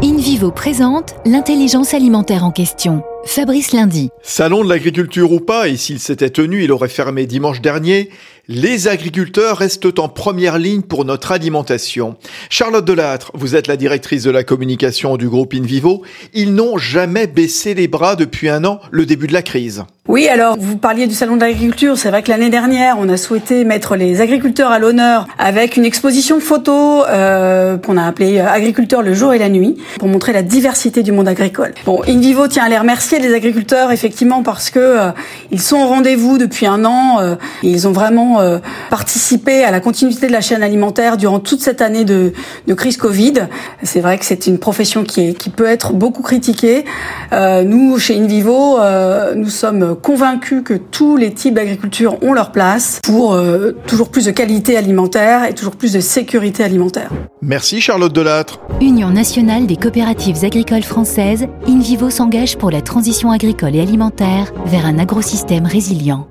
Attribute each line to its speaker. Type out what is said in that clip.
Speaker 1: in InVivo présente l'intelligence alimentaire en question. Fabrice Lundi.
Speaker 2: Salon de l'agriculture ou pas, et s'il s'était tenu, il aurait fermé dimanche dernier, les agriculteurs restent en première ligne pour notre alimentation. Charlotte Delattre, vous êtes la directrice de la communication du groupe InVivo. Ils n'ont jamais baissé les bras depuis un an, le début de la crise.
Speaker 3: Oui, alors vous parliez du salon de l'agriculture. C'est vrai que l'année dernière, on a souhaité mettre les agriculteurs à l'honneur avec une exposition photo euh, qu'on a appelée euh, Agriculteurs le jour et la nuit pour montrer la diversité du monde agricole. Bon, InVivo tient à les remercier les agriculteurs effectivement parce que euh, ils sont au rendez-vous depuis un an. Euh, ils ont vraiment euh, participer à la continuité de la chaîne alimentaire durant toute cette année de, de crise Covid. C'est vrai que c'est une profession qui, est, qui peut être beaucoup critiquée. Euh, nous, chez InVivo, euh, nous sommes convaincus que tous les types d'agriculture ont leur place pour euh, toujours plus de qualité alimentaire et toujours plus de sécurité alimentaire.
Speaker 2: Merci Charlotte Delattre.
Speaker 1: Union nationale des coopératives agricoles françaises, InVivo s'engage pour la transition agricole et alimentaire vers un agrosystème résilient.